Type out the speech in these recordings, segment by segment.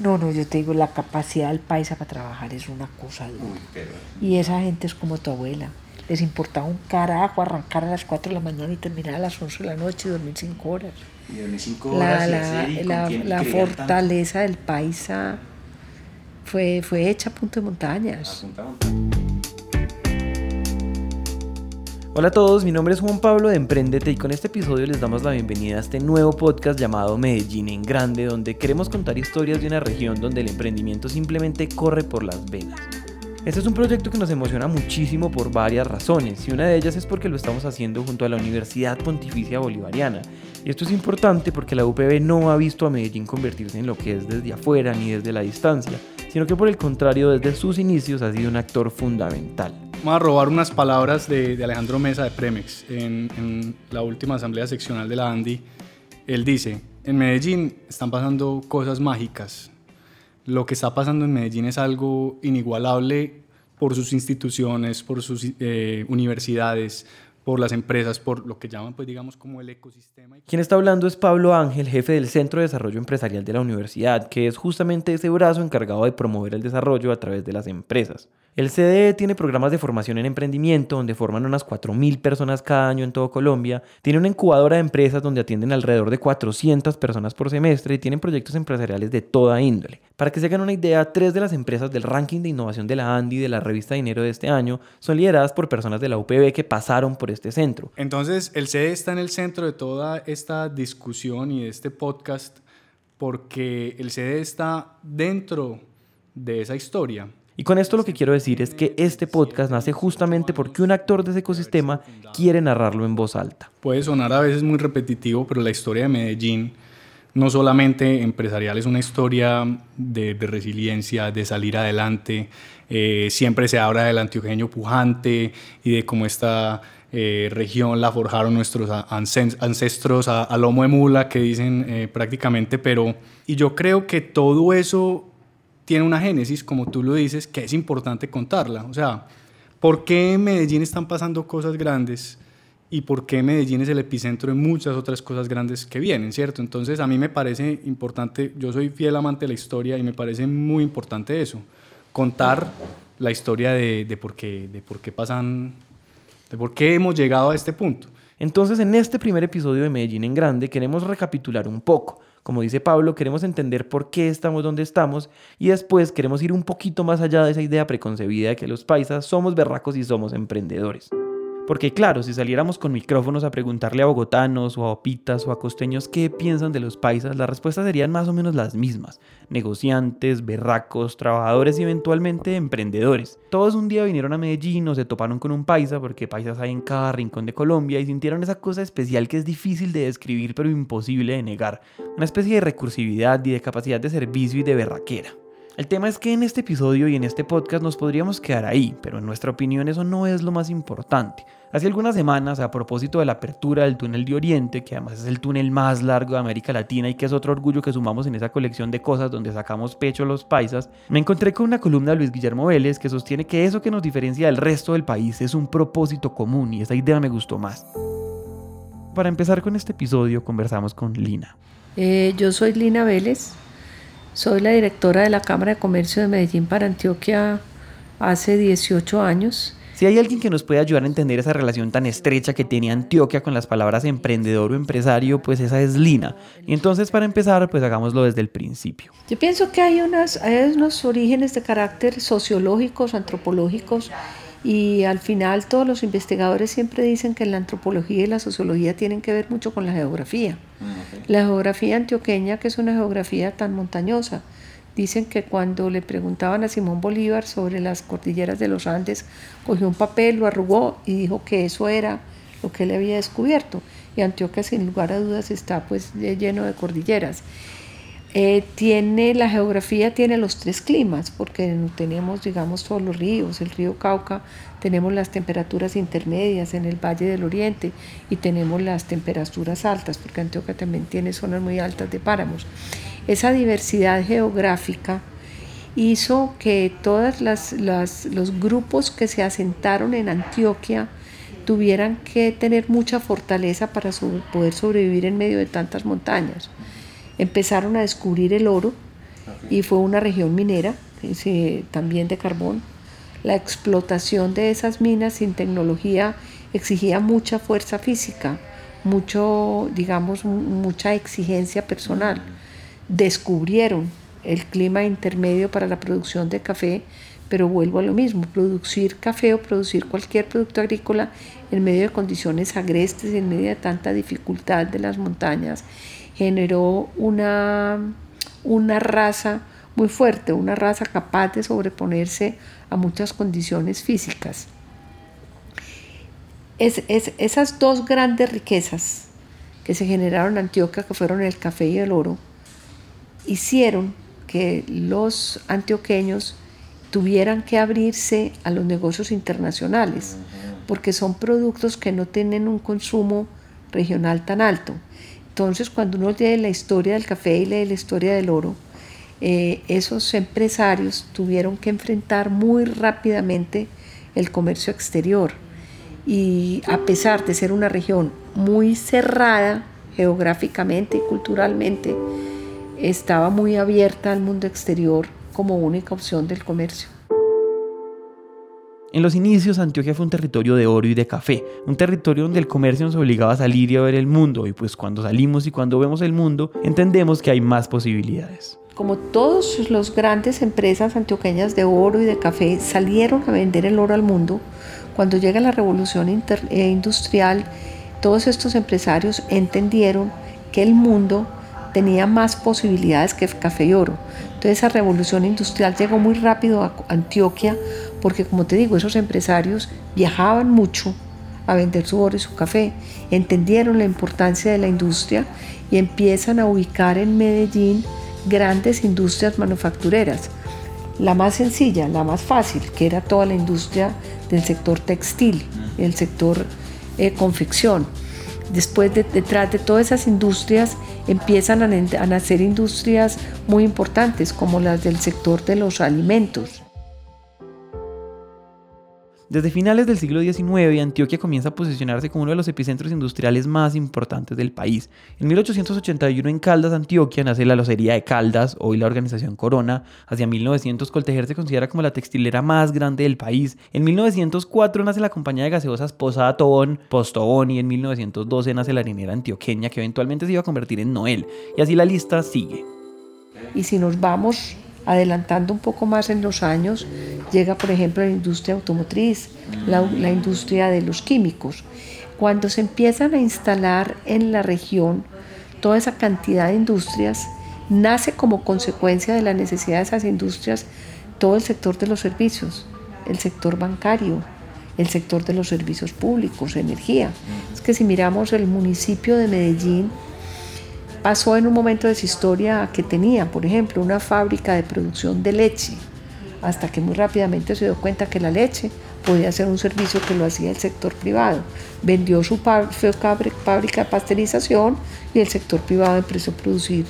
No, no, yo te digo, la capacidad del paisa para trabajar es una cosa dura. Y esa gente es como tu abuela. Les importaba un carajo arrancar a las 4 de la mañana y terminar a las 11 de la noche y dormir 5 horas. Y dormir 5 horas. La, y la, la, la fortaleza del paisa fue, fue hecha a punto de montañas. A punta de montañas. Hola a todos, mi nombre es Juan Pablo de Emprendete y con este episodio les damos la bienvenida a este nuevo podcast llamado Medellín en Grande, donde queremos contar historias de una región donde el emprendimiento simplemente corre por las venas. Este es un proyecto que nos emociona muchísimo por varias razones y una de ellas es porque lo estamos haciendo junto a la Universidad Pontificia Bolivariana. Y esto es importante porque la UPB no ha visto a Medellín convertirse en lo que es desde afuera ni desde la distancia, sino que por el contrario desde sus inicios ha sido un actor fundamental. Vamos a robar unas palabras de, de Alejandro Mesa de Premex en, en, la última asamblea seccional de la ANDI. Él dice, en Medellín están pasando cosas mágicas. Lo que está pasando en Medellín es algo inigualable por sus instituciones, por sus eh, universidades, por las empresas, por lo que llaman, pues digamos, como el ecosistema. Quien está hablando es Pablo Ángel, jefe del Centro de Desarrollo Empresarial de la universidad, que es justamente ese brazo encargado de promover el desarrollo a través de las empresas. El CDE tiene programas de formación en emprendimiento donde forman unas 4.000 personas cada año en todo Colombia, tiene una incubadora de empresas donde atienden alrededor de 400 personas por semestre y tienen proyectos empresariales de toda índole. Para que se hagan una idea, tres de las empresas del ranking de innovación de la ANDI de la revista Dinero de este año son lideradas por personas de la UPB que pasaron por este centro. Entonces, el CDE está en el centro de toda esta discusión y de este podcast porque el CDE está dentro de esa historia. Y con esto lo que quiero decir es que este podcast nace justamente porque un actor de ese ecosistema quiere narrarlo en voz alta. Puede sonar a veces muy repetitivo, pero la historia de Medellín, no solamente empresarial, es una historia de, de resiliencia, de salir adelante. Eh, siempre se habla del antioqueño pujante y de cómo esta eh, región la forjaron nuestros ancestros a, a, lomo de mula, que dicen eh, prácticamente, pero... Y yo creo que todo eso tiene una génesis, como tú lo dices, que es importante contarla. O sea, ¿por qué en Medellín están pasando cosas grandes y por qué Medellín es el epicentro de muchas otras cosas grandes que vienen, ¿cierto? Entonces, a mí me parece importante, yo soy fiel amante de la historia y me parece muy importante eso, contar la historia de, de por, qué, de por qué pasan, de por qué hemos llegado a este punto. Entonces, en este primer episodio de Medellín en Grande, queremos recapitular un poco como dice Pablo, queremos entender por qué estamos donde estamos y después queremos ir un poquito más allá de esa idea preconcebida de que los paisas somos berracos y somos emprendedores. Porque claro, si saliéramos con micrófonos a preguntarle a bogotanos o a opitas o a costeños qué piensan de los paisas, las respuestas serían más o menos las mismas. Negociantes, berracos, trabajadores y eventualmente emprendedores. Todos un día vinieron a Medellín o se toparon con un paisa, porque paisas hay en cada rincón de Colombia, y sintieron esa cosa especial que es difícil de describir pero imposible de negar. Una especie de recursividad y de capacidad de servicio y de berraquera. El tema es que en este episodio y en este podcast nos podríamos quedar ahí, pero en nuestra opinión eso no es lo más importante. Hace algunas semanas, a propósito de la apertura del túnel de Oriente, que además es el túnel más largo de América Latina y que es otro orgullo que sumamos en esa colección de cosas donde sacamos pecho los paisas, me encontré con una columna de Luis Guillermo Vélez que sostiene que eso que nos diferencia del resto del país es un propósito común y esa idea me gustó más. Para empezar con este episodio conversamos con Lina. Eh, yo soy Lina Vélez, soy la directora de la Cámara de Comercio de Medellín para Antioquia hace 18 años. Si hay alguien que nos puede ayudar a entender esa relación tan estrecha que tiene Antioquia con las palabras emprendedor o empresario, pues esa es Lina. Y entonces para empezar, pues hagámoslo desde el principio. Yo pienso que hay, unas, hay unos orígenes de carácter sociológicos, antropológicos, y al final todos los investigadores siempre dicen que la antropología y la sociología tienen que ver mucho con la geografía. La geografía antioqueña, que es una geografía tan montañosa, Dicen que cuando le preguntaban a Simón Bolívar sobre las cordilleras de los Andes, cogió un papel, lo arrugó y dijo que eso era lo que él había descubierto. Y Antioquia, sin lugar a dudas, está pues lleno de cordilleras. Eh, tiene la geografía tiene los tres climas porque tenemos digamos todos los ríos el río Cauca tenemos las temperaturas intermedias en el Valle del Oriente y tenemos las temperaturas altas porque Antioquia también tiene zonas muy altas de páramos esa diversidad geográfica hizo que todos los grupos que se asentaron en Antioquia tuvieran que tener mucha fortaleza para poder sobrevivir en medio de tantas montañas. Empezaron a descubrir el oro y fue una región minera, también de carbón. La explotación de esas minas sin tecnología exigía mucha fuerza física, mucho, digamos, mucha exigencia personal. Descubrieron el clima intermedio para la producción de café, pero vuelvo a lo mismo, producir café o producir cualquier producto agrícola en medio de condiciones agrestes, en medio de tanta dificultad de las montañas, generó una, una raza muy fuerte, una raza capaz de sobreponerse a muchas condiciones físicas. Es, esas dos grandes riquezas que se generaron en Antioquia, que fueron el café y el oro, hicieron que los antioqueños tuvieran que abrirse a los negocios internacionales, porque son productos que no tienen un consumo regional tan alto. Entonces, cuando uno lee la historia del café y lee la historia del oro, eh, esos empresarios tuvieron que enfrentar muy rápidamente el comercio exterior. Y a pesar de ser una región muy cerrada geográficamente y culturalmente, estaba muy abierta al mundo exterior como única opción del comercio. En los inicios Antioquia fue un territorio de oro y de café, un territorio donde el comercio nos obligaba a salir y a ver el mundo, y pues cuando salimos y cuando vemos el mundo, entendemos que hay más posibilidades. Como todas las grandes empresas antioqueñas de oro y de café salieron a vender el oro al mundo, cuando llega la revolución eh, industrial, todos estos empresarios entendieron que el mundo tenía más posibilidades que café y oro. Entonces esa revolución industrial llegó muy rápido a Antioquia porque como te digo, esos empresarios viajaban mucho a vender su oro y su café, entendieron la importancia de la industria y empiezan a ubicar en Medellín grandes industrias manufactureras. La más sencilla, la más fácil, que era toda la industria del sector textil, el sector eh, confección. Después, detrás de todas esas industrias, empiezan a, nacer industrias muy importantes, como las del sector de los alimentos. Desde finales del siglo XIX, Antioquia comienza a posicionarse como uno de los epicentros industriales más importantes del país. En 1881 en Caldas, Antioquia, nace la Locería de Caldas, hoy la organización Corona. Hacia 1900 Coltejer se considera como la textilera más grande del país. En 1904 nace la compañía de gaseosas Posada Tobón, Postobón y en 1912 nace la harinera antioqueña que eventualmente se iba a convertir en Noel. Y así la lista sigue. Y si nos vamos Adelantando un poco más en los años, llega por ejemplo la industria automotriz, la, industria de los químicos. Cuando se empiezan a instalar en la región toda esa cantidad de industrias, nace como consecuencia de la necesidad de esas industrias todo el sector de los servicios, el sector bancario, el sector de los servicios públicos, energía. Es que si miramos el municipio de Medellín, pasó en un momento de su historia que tenía, por ejemplo, una fábrica de producción de leche, hasta que muy rápidamente se dio cuenta que la leche podía ser un servicio que lo hacía el sector privado. Vendió su fábrica de pasteurización y el sector privado empezó a producir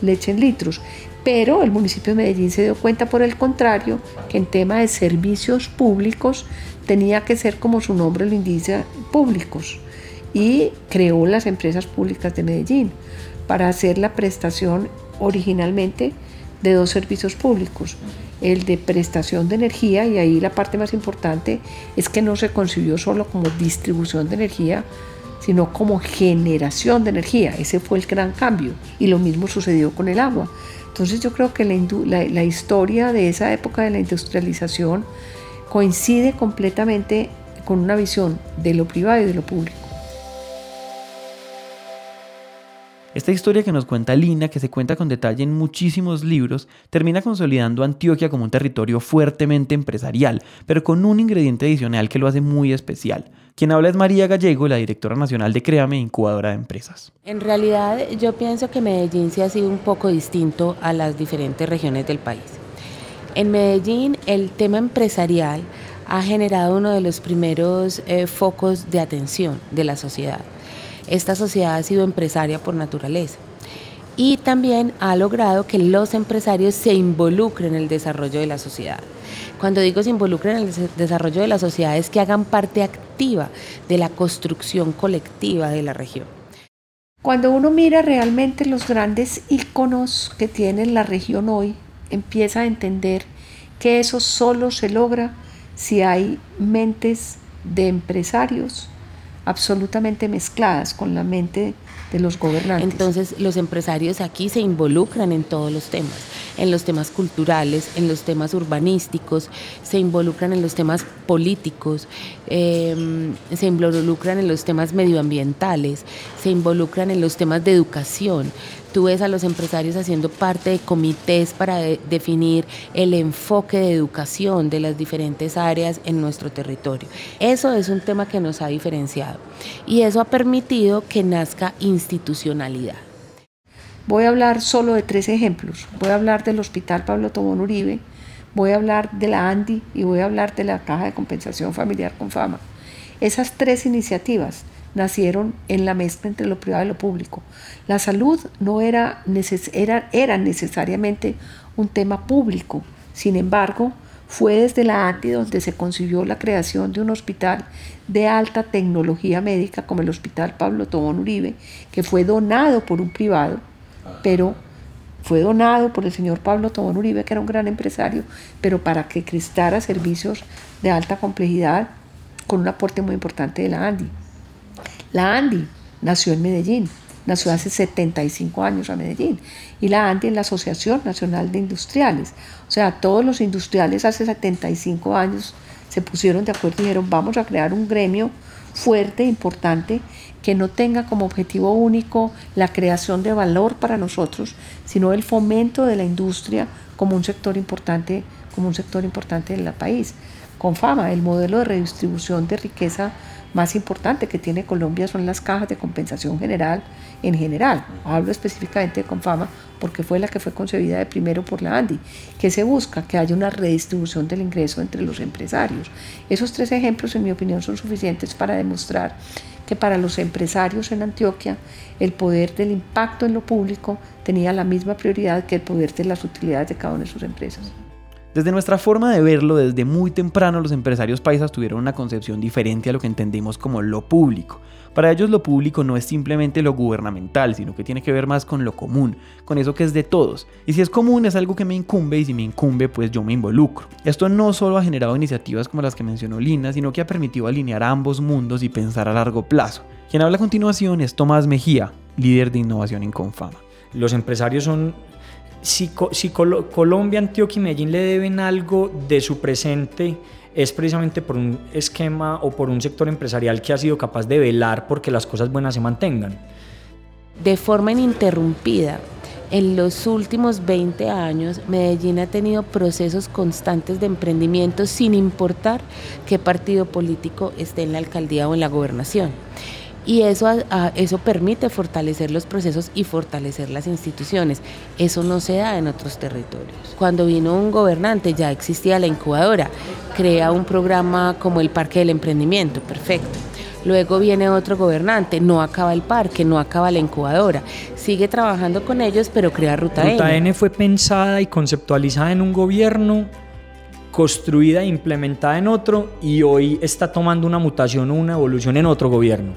leche en litros. Pero el municipio de Medellín se dio cuenta, por el contrario, que en tema de servicios públicos tenía que ser como su nombre lo indica, públicos. Y creó las empresas públicas de Medellín para hacer la prestación originalmente de dos servicios públicos, el de prestación de energía, y ahí la parte más importante es que no se concibió solo como distribución de energía, sino como generación de energía. Ese fue el gran cambio. Y lo mismo sucedió con el agua. Entonces yo creo que la, la historia de esa época de la industrialización coincide completamente con una visión de lo privado y de lo público. Esta historia que nos cuenta Lina, que se cuenta con detalle en muchísimos libros, termina consolidando Antioquia como un territorio fuertemente empresarial, pero con un ingrediente adicional que lo hace muy especial. Quien habla es María Gallego, la directora nacional de Créame, incubadora de empresas. En realidad yo pienso que Medellín se ha sido un poco distinto a las diferentes regiones del país. En Medellín el tema empresarial ha generado uno de los primeros eh, focos de atención de la sociedad esta sociedad ha sido empresaria por naturaleza y también ha logrado que los empresarios se involucren en el desarrollo de la sociedad. Cuando digo se involucren en el desarrollo de la sociedad es que hagan parte activa de la construcción colectiva de la región. Cuando uno mira realmente los grandes íconos que tiene la región hoy, empieza a entender que eso solo se logra si hay mentes de empresarios absolutamente mezcladas con la mente de los gobernantes. Entonces los empresarios aquí se involucran en todos los temas, en los temas culturales, en los temas urbanísticos, se involucran en los temas políticos, em, se involucran en los temas medioambientales, se involucran en los temas de educación. Tú ves a los empresarios haciendo parte de comités para definir el enfoque de educación de las diferentes áreas en nuestro territorio. Eso es un tema que nos ha diferenciado y eso ha permitido que nazca institucionalidad. Voy a hablar solo de tres ejemplos. Voy a hablar del Hospital Pablo Tobón Uribe, voy a hablar de la ANDI y voy a hablar de la Caja de Compensación Familiar con Fama. Esas tres iniciativas nacieron en la mezcla entre lo privado y lo público. La salud no era, era, era necesariamente un tema público, sin embargo, fue desde la ANTI donde se concibió la creación de un hospital de alta tecnología médica como el Hospital Pablo Tobón Uribe, que fue donado por un privado, pero fue donado por el señor Pablo Tobón Uribe, que era un gran empresario, pero para que prestara servicios de alta complejidad con un aporte muy importante de la ANDI. La ANDI nació en Medellín, nació hace 75 años a Medellín, y la ANDI es la Asociación Nacional de Industriales. O sea, todos los industriales hace 75 años se pusieron de acuerdo y dijeron, vamos a crear un gremio fuerte, importante, que no tenga como objetivo único la creación de valor para nosotros, sino el fomento de la industria como un sector importante, como un sector importante en el país. Con fama, el modelo de redistribución de riqueza más importante que tiene Colombia son las cajas de compensación general en general. Hablo específicamente de Confama porque fue la que fue concebida de primero por la ANDI, que se busca que haya una redistribución del ingreso entre los empresarios. Esos tres ejemplos, en mi opinión, son suficientes para demostrar que para los empresarios en Antioquia el poder del impacto en lo público tenía la misma prioridad que el poder de las utilidades de cada una de sus empresas. Desde nuestra forma de verlo, desde muy temprano los empresarios paisas tuvieron una concepción diferente a lo que entendemos como lo público. Para ellos lo público no es simplemente lo gubernamental, sino que tiene que ver más con lo común, con eso que es de todos. Y si es común es algo que me incumbe y si me incumbe pues yo me involucro. Esto no solo ha generado iniciativas como las que mencionó Lina, sino que ha permitido alinear ambos mundos y pensar a largo plazo. Quien habla a continuación es Tomás Mejía, líder de innovación en Confama. Los empresarios son si, Colombia, Antioquia y Medellín le deben algo de su presente, es precisamente por un esquema o por un sector empresarial que ha sido capaz de velar porque las cosas buenas se mantengan. De forma ininterrumpida, en los últimos 20 años, Medellín ha tenido procesos constantes de emprendimiento sin importar qué partido político esté en la alcaldía o en la gobernación y eso, eso permite fortalecer los procesos y fortalecer las instituciones. Eso no se da en otros territorios. Cuando vino un gobernante ya existía la incubadora, crea un programa como el Parque del Emprendimiento, perfecto. Luego viene otro gobernante, no acaba el parque, no acaba la incubadora, sigue trabajando con ellos, pero crea Ruta, Ruta N. N fue pensada y conceptualizada en un gobierno construida e implementada en otro y hoy está tomando una mutación o una evolución en otro gobierno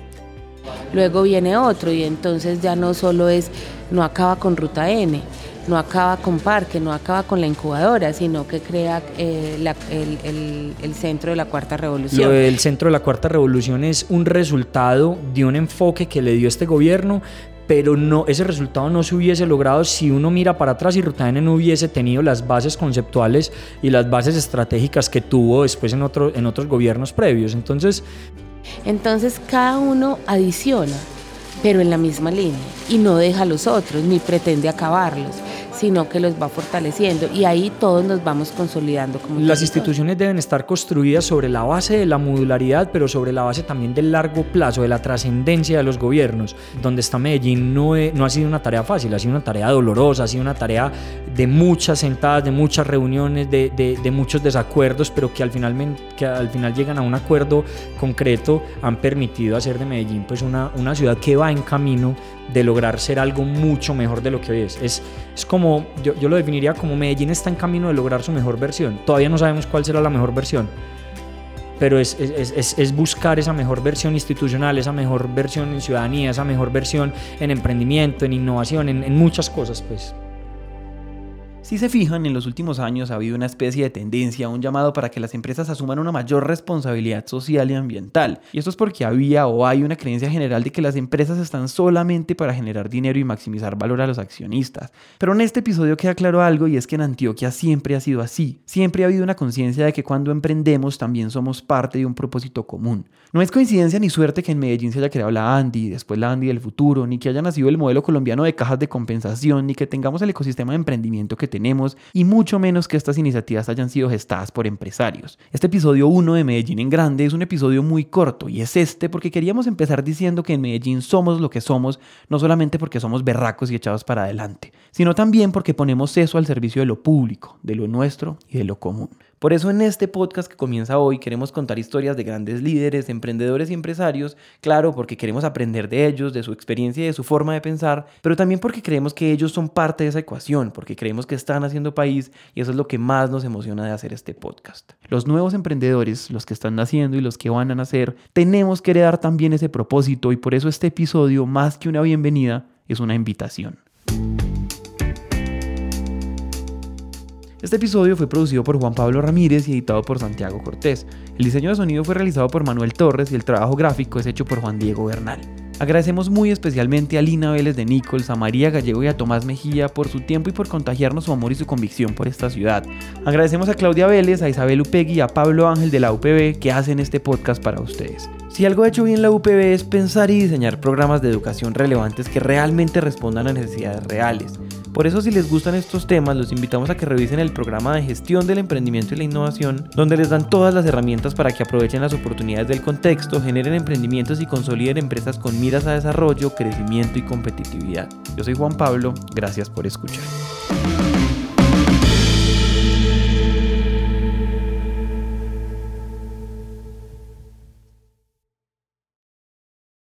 luego viene otro y entonces ya no solo es, no acaba con Ruta N, no acaba con Parque, no acaba con la incubadora, sino que crea eh, el, Centro de la Cuarta Revolución. el Centro de la Cuarta Revolución es un resultado de un enfoque que le dio este gobierno, pero no, ese resultado no se hubiese logrado si uno mira para atrás y Ruta N no hubiese tenido las bases conceptuales y las bases estratégicas que tuvo después en, otro, en otros gobiernos previos. Entonces, entonces cada uno adiciona, pero en la misma línea, y no deja a los otros, ni pretende acabarlos sino que los va fortaleciendo y ahí todos nos vamos consolidando. Como Las instituciones deben estar construidas sobre la base de la modularidad, pero sobre la base también del largo plazo, de la trascendencia de los gobiernos. Donde está Medellín no, no ha sido una tarea fácil, ha sido una tarea dolorosa, ha sido una tarea de muchas sentadas, de muchas reuniones, de, de, muchos desacuerdos, pero que al, final, que al final llegan a un acuerdo concreto, han permitido hacer de Medellín pues una, una ciudad que va en camino de lograr ser algo mucho mejor de lo que hoy es. Es, es como, yo, yo, lo definiría como Medellín está en camino de lograr su mejor versión. Todavía no sabemos cuál será la mejor versión, pero es, es, es, buscar esa mejor versión institucional, esa mejor versión en ciudadanía, esa mejor versión en emprendimiento, en innovación, en, en muchas cosas, pues. Si se fijan, en los últimos años ha habido una especie de tendencia, un llamado para que las empresas asuman una mayor responsabilidad social y ambiental. Y esto es porque había o hay una creencia general de que las empresas están solamente para generar dinero y maximizar valor a los accionistas. Pero en este episodio queda claro algo y es que en Antioquia siempre ha sido así. Siempre ha habido una conciencia de que cuando emprendemos también somos parte de un propósito común. No es coincidencia ni suerte que en Medellín se haya creado la Andy, después la Andy del futuro, ni que haya nacido el modelo colombiano de cajas de compensación, ni que tengamos el ecosistema de emprendimiento que tenemos y mucho menos que estas iniciativas hayan sido gestadas por empresarios. Este episodio 1 de Medellín en Grande es un episodio muy corto y es este porque queríamos empezar diciendo que en Medellín somos lo que somos, no solamente porque somos berracos y echados para adelante, sino también porque ponemos eso al servicio de lo público, de lo nuestro y de lo común. Por eso en este podcast que comienza hoy queremos contar historias de grandes líderes, emprendedores y empresarios, claro, porque queremos aprender de ellos, de su experiencia y de su forma de pensar, pero también porque creemos que ellos son parte de esa ecuación, porque creemos que están haciendo país y eso es lo que más nos emociona de hacer este podcast. Los nuevos emprendedores, los que están naciendo y los que van a nacer, tenemos que heredar también ese propósito y por eso este episodio, más que una bienvenida, es una invitación. Este episodio fue producido por Juan Pablo Ramírez y editado por Santiago Cortés. El diseño de sonido fue realizado por Manuel Torres y el trabajo gráfico es hecho por Juan Diego Bernal. Agradecemos muy especialmente a Lina Vélez de Nichols, a María Gallego y a Tomás Mejía por su tiempo y por contagiarnos su amor y su convicción por esta ciudad. Agradecemos a Claudia Vélez, a Isabel Upegui y a Pablo Ángel de la UPB que hacen este podcast para ustedes. Si algo ha hecho bien la UPB es pensar y diseñar programas de educación relevantes que realmente respondan a necesidades reales. Por eso si les gustan estos temas, los invitamos a que revisen el programa de gestión del emprendimiento y la innovación, donde les dan todas las herramientas para que aprovechen las oportunidades del contexto, generen emprendimientos y consoliden empresas con miras a desarrollo, crecimiento y competitividad. Yo soy Juan Pablo, gracias por escuchar.